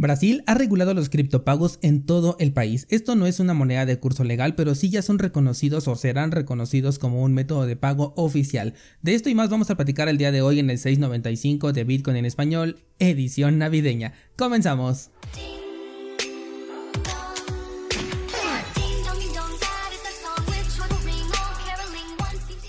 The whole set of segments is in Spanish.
Brasil ha regulado los criptopagos en todo el país. Esto no es una moneda de curso legal, pero sí ya son reconocidos o serán reconocidos como un método de pago oficial. De esto y más vamos a platicar el día de hoy en el 695 de Bitcoin en español, edición navideña. Comenzamos.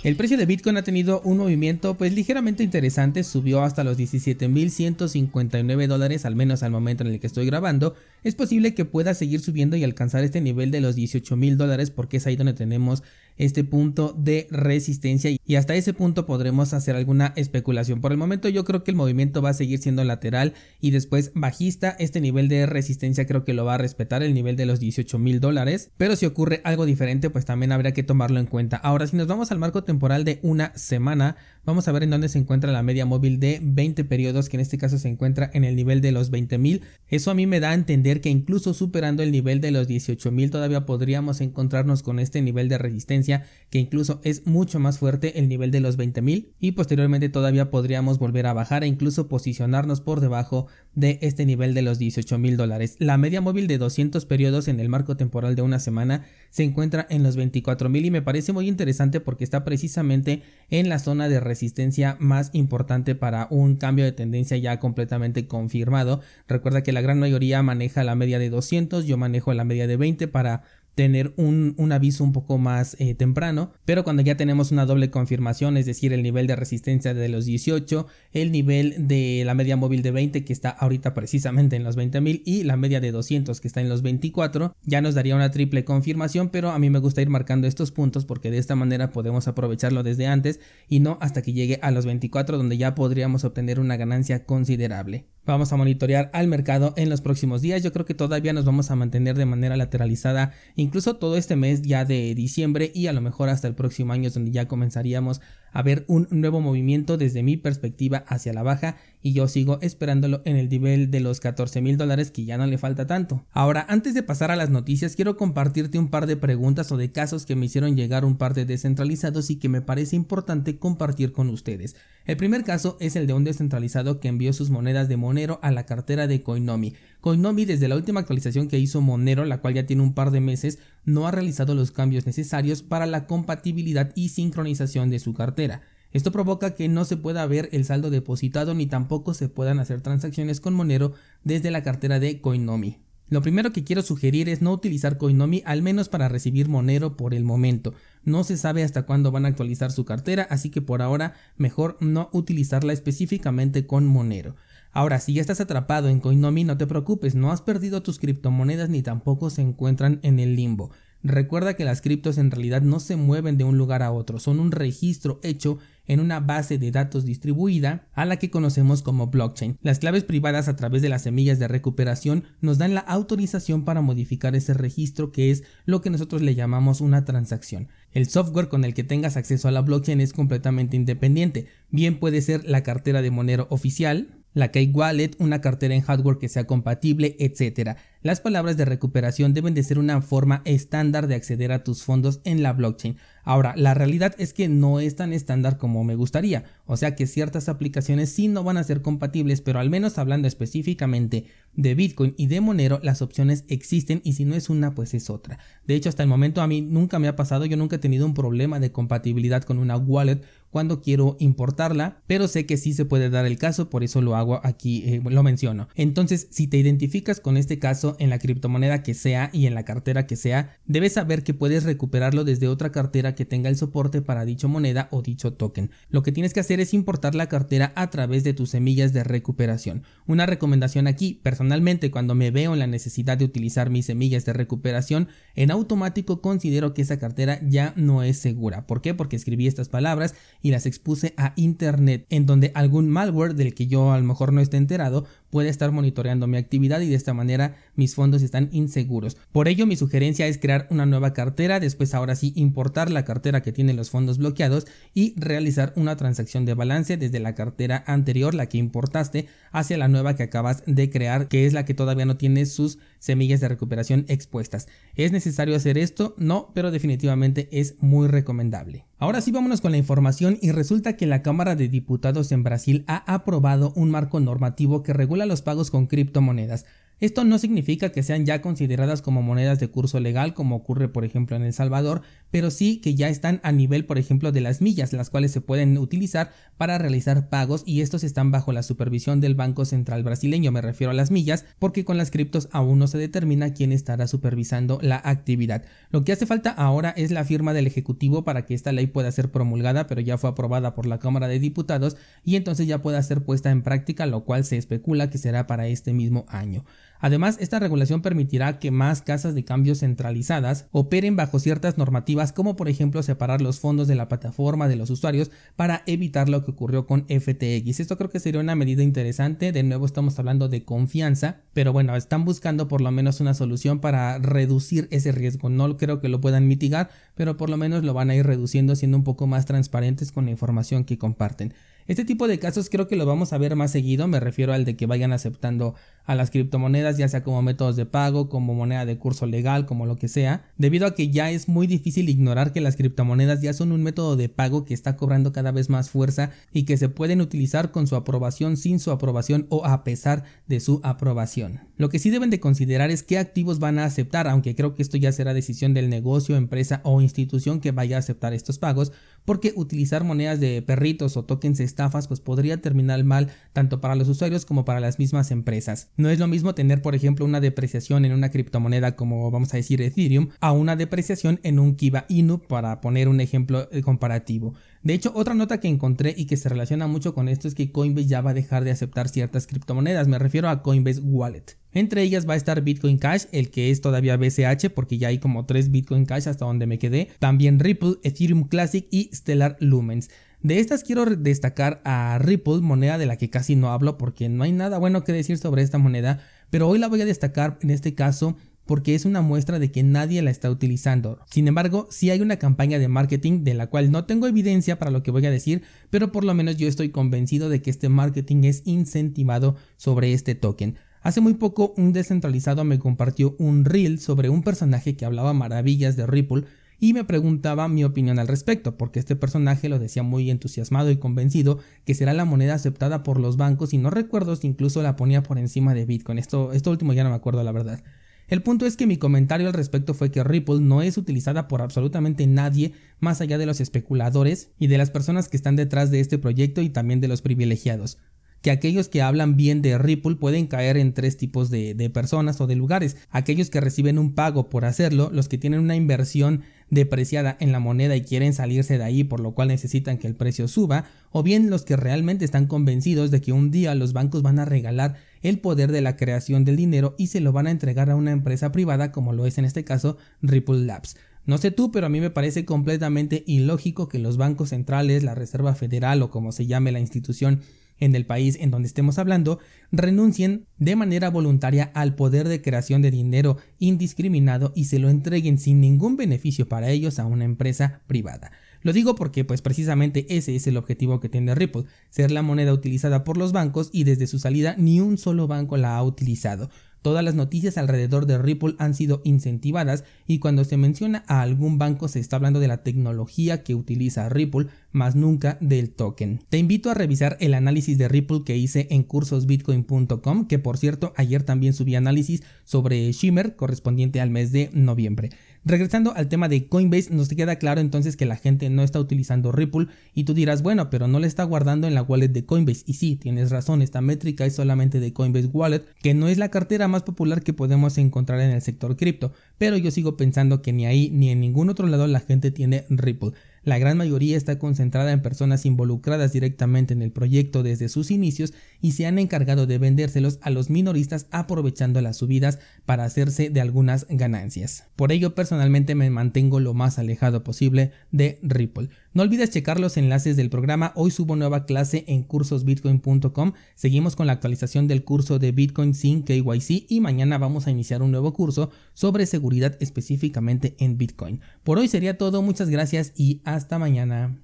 El precio de Bitcoin ha tenido un movimiento pues ligeramente interesante, subió hasta los 17.159 dólares al menos al momento en el que estoy grabando. Es posible que pueda seguir subiendo y alcanzar este nivel de los 18.000 dólares porque es ahí donde tenemos este punto de resistencia y hasta ese punto podremos hacer alguna especulación. Por el momento yo creo que el movimiento va a seguir siendo lateral y después bajista. Este nivel de resistencia creo que lo va a respetar el nivel de los 18 mil dólares. Pero si ocurre algo diferente pues también habrá que tomarlo en cuenta. Ahora si nos vamos al marco temporal de una semana Vamos a ver en dónde se encuentra la media móvil de 20 periodos, que en este caso se encuentra en el nivel de los 20.000. Eso a mí me da a entender que incluso superando el nivel de los 18.000 todavía podríamos encontrarnos con este nivel de resistencia, que incluso es mucho más fuerte el nivel de los 20.000 y posteriormente todavía podríamos volver a bajar e incluso posicionarnos por debajo de este nivel de los 18.000 dólares. La media móvil de 200 periodos en el marco temporal de una semana se encuentra en los 24.000 y me parece muy interesante porque está precisamente en la zona de resistencia más importante para un cambio de tendencia ya completamente confirmado. Recuerda que la gran mayoría maneja la media de 200, yo manejo la media de 20 para tener un, aviso un poco más eh, temprano, pero cuando ya tenemos una doble confirmación, es decir, el nivel de resistencia de los 18, el nivel de la media móvil de 20 que está ahorita precisamente en los 20.000 y la media de 200 que está en los 24, ya nos daría una triple confirmación, pero a mí me gusta ir marcando estos puntos porque de esta manera podemos aprovecharlo desde antes y no hasta que llegue a los 24 donde ya podríamos obtener una ganancia considerable. Vamos a monitorear al mercado en los próximos días. Yo creo que todavía nos vamos a mantener de manera lateralizada, incluso todo este mes ya de diciembre y a lo mejor hasta el próximo año es donde ya comenzaríamos a ver un nuevo movimiento desde mi perspectiva hacia la baja y yo sigo esperándolo en el nivel de los 14 mil dólares que ya no le falta tanto. Ahora, antes de pasar a las noticias, quiero compartirte un par de preguntas o de casos que me hicieron llegar un par de descentralizados y que me parece importante compartir con ustedes. El primer caso es el de un descentralizado que envió sus monedas de Monero a la cartera de Coinomi. Coinomi desde la última actualización que hizo Monero, la cual ya tiene un par de meses, no ha realizado los cambios necesarios para la compatibilidad y sincronización de su cartera. Esto provoca que no se pueda ver el saldo depositado ni tampoco se puedan hacer transacciones con Monero desde la cartera de Coinomi. Lo primero que quiero sugerir es no utilizar Coinomi al menos para recibir Monero por el momento. No se sabe hasta cuándo van a actualizar su cartera, así que por ahora mejor no utilizarla específicamente con Monero. Ahora, si ya estás atrapado en Coinomi, no te preocupes, no has perdido tus criptomonedas ni tampoco se encuentran en el limbo. Recuerda que las criptos en realidad no se mueven de un lugar a otro, son un registro hecho en una base de datos distribuida a la que conocemos como blockchain. Las claves privadas a través de las semillas de recuperación nos dan la autorización para modificar ese registro que es lo que nosotros le llamamos una transacción. El software con el que tengas acceso a la blockchain es completamente independiente, bien puede ser la cartera de Monero oficial, la Key Wallet, una cartera en hardware que sea compatible, etc. Las palabras de recuperación deben de ser una forma estándar de acceder a tus fondos en la blockchain. Ahora, la realidad es que no es tan estándar como me gustaría, o sea que ciertas aplicaciones sí no van a ser compatibles, pero al menos hablando específicamente de Bitcoin y de Monero, las opciones existen y si no es una, pues es otra. De hecho, hasta el momento a mí nunca me ha pasado, yo nunca he tenido un problema de compatibilidad con una wallet cuando quiero importarla, pero sé que sí se puede dar el caso, por eso lo hago aquí, eh, lo menciono. Entonces, si te identificas con este caso en la criptomoneda que sea y en la cartera que sea, debes saber que puedes recuperarlo desde otra cartera que tenga el soporte para dicho moneda o dicho token. Lo que tienes que hacer es importar la cartera a través de tus semillas de recuperación. Una recomendación aquí, personalmente cuando me veo en la necesidad de utilizar mis semillas de recuperación, en automático considero que esa cartera ya no es segura. ¿Por qué? Porque escribí estas palabras y las expuse a internet en donde algún malware del que yo a lo mejor no esté enterado puede estar monitoreando mi actividad y de esta manera mis fondos están inseguros. Por ello mi sugerencia es crear una nueva cartera, después ahora sí importar la cartera que tiene los fondos bloqueados y realizar una transacción de balance desde la cartera anterior, la que importaste, hacia la nueva que acabas de crear, que es la que todavía no tiene sus semillas de recuperación expuestas. ¿Es necesario hacer esto? No, pero definitivamente es muy recomendable. Ahora sí vámonos con la información y resulta que la Cámara de Diputados en Brasil ha aprobado un marco normativo que regula los pagos con criptomonedas. Esto no significa que sean ya consideradas como monedas de curso legal como ocurre por ejemplo en El Salvador, pero sí que ya están a nivel por ejemplo de las millas, las cuales se pueden utilizar para realizar pagos y estos están bajo la supervisión del Banco Central brasileño, me refiero a las millas, porque con las criptos aún no se determina quién estará supervisando la actividad. Lo que hace falta ahora es la firma del Ejecutivo para que esta ley pueda ser promulgada, pero ya fue aprobada por la Cámara de Diputados y entonces ya pueda ser puesta en práctica, lo cual se especula que será para este mismo año. Además, esta regulación permitirá que más casas de cambio centralizadas operen bajo ciertas normativas como por ejemplo separar los fondos de la plataforma de los usuarios para evitar lo que ocurrió con FTX. Esto creo que sería una medida interesante, de nuevo estamos hablando de confianza, pero bueno, están buscando por lo menos una solución para reducir ese riesgo. No creo que lo puedan mitigar, pero por lo menos lo van a ir reduciendo siendo un poco más transparentes con la información que comparten. Este tipo de casos creo que lo vamos a ver más seguido, me refiero al de que vayan aceptando a las criptomonedas ya sea como métodos de pago, como moneda de curso legal, como lo que sea, debido a que ya es muy difícil ignorar que las criptomonedas ya son un método de pago que está cobrando cada vez más fuerza y que se pueden utilizar con su aprobación, sin su aprobación o a pesar de su aprobación. Lo que sí deben de considerar es qué activos van a aceptar, aunque creo que esto ya será decisión del negocio, empresa o institución que vaya a aceptar estos pagos, porque utilizar monedas de perritos o tokens pues podría terminar mal tanto para los usuarios como para las mismas empresas. No es lo mismo tener, por ejemplo, una depreciación en una criptomoneda como vamos a decir Ethereum a una depreciación en un Kiba Inu para poner un ejemplo eh, comparativo. De hecho, otra nota que encontré y que se relaciona mucho con esto es que Coinbase ya va a dejar de aceptar ciertas criptomonedas, me refiero a Coinbase Wallet. Entre ellas va a estar Bitcoin Cash, el que es todavía BCH, porque ya hay como tres Bitcoin Cash hasta donde me quedé. También Ripple, Ethereum Classic y Stellar Lumens. De estas quiero destacar a Ripple, moneda de la que casi no hablo porque no hay nada bueno que decir sobre esta moneda, pero hoy la voy a destacar en este caso porque es una muestra de que nadie la está utilizando. Sin embargo, sí hay una campaña de marketing de la cual no tengo evidencia para lo que voy a decir, pero por lo menos yo estoy convencido de que este marketing es incentivado sobre este token. Hace muy poco un descentralizado me compartió un reel sobre un personaje que hablaba maravillas de Ripple y me preguntaba mi opinión al respecto, porque este personaje lo decía muy entusiasmado y convencido que será la moneda aceptada por los bancos y no recuerdo si incluso la ponía por encima de Bitcoin. Esto, esto último ya no me acuerdo la verdad. El punto es que mi comentario al respecto fue que Ripple no es utilizada por absolutamente nadie más allá de los especuladores y de las personas que están detrás de este proyecto y también de los privilegiados que aquellos que hablan bien de Ripple pueden caer en tres tipos de, personas o de lugares. Aquellos que reciben un pago por hacerlo, los que tienen una inversión depreciada en la moneda y quieren salirse de ahí por lo cual necesitan que el precio suba, o bien los que realmente están convencidos de que un día los bancos van a regalar el poder de la creación del dinero y se lo van a entregar a una empresa privada como lo es en este caso Ripple Labs. No sé tú, pero a mí me parece completamente ilógico que los bancos centrales, la Reserva Federal o como se llame la institución en el país en donde estemos hablando renuncien de manera voluntaria al poder de creación de dinero indiscriminado y se lo entreguen sin ningún beneficio para ellos a una empresa privada. Lo digo porque pues precisamente ese es el objetivo que tiene Ripple, ser la moneda utilizada por los bancos y desde su salida ni un solo banco la ha utilizado. Todas las noticias alrededor de Ripple han sido incentivadas y cuando se menciona a algún banco se está hablando de la tecnología que utiliza Ripple, más nunca del token. Te invito a revisar el análisis de Ripple que hice en cursosbitcoin.com, que por cierto ayer también subí análisis sobre Shimmer correspondiente al mes de noviembre. Regresando al tema de Coinbase, nos queda claro entonces que la gente no está utilizando Ripple y tú dirás, bueno, pero no le está guardando en la wallet de Coinbase. Y sí, tienes razón, esta métrica es solamente de Coinbase Wallet, que no es la cartera más popular que podemos encontrar en el sector cripto, pero yo sigo pensando que ni ahí ni en ningún otro lado la gente tiene Ripple. La gran mayoría está concentrada en personas involucradas directamente en el proyecto desde sus inicios y se han encargado de vendérselos a los minoristas aprovechando las subidas para hacerse de algunas ganancias. Por ello personalmente me mantengo lo más alejado posible de Ripple. No olvides checar los enlaces del programa, hoy subo nueva clase en cursosbitcoin.com, seguimos con la actualización del curso de Bitcoin sin KYC y mañana vamos a iniciar un nuevo curso sobre seguridad específicamente en Bitcoin. Por hoy sería todo, muchas gracias y hasta mañana.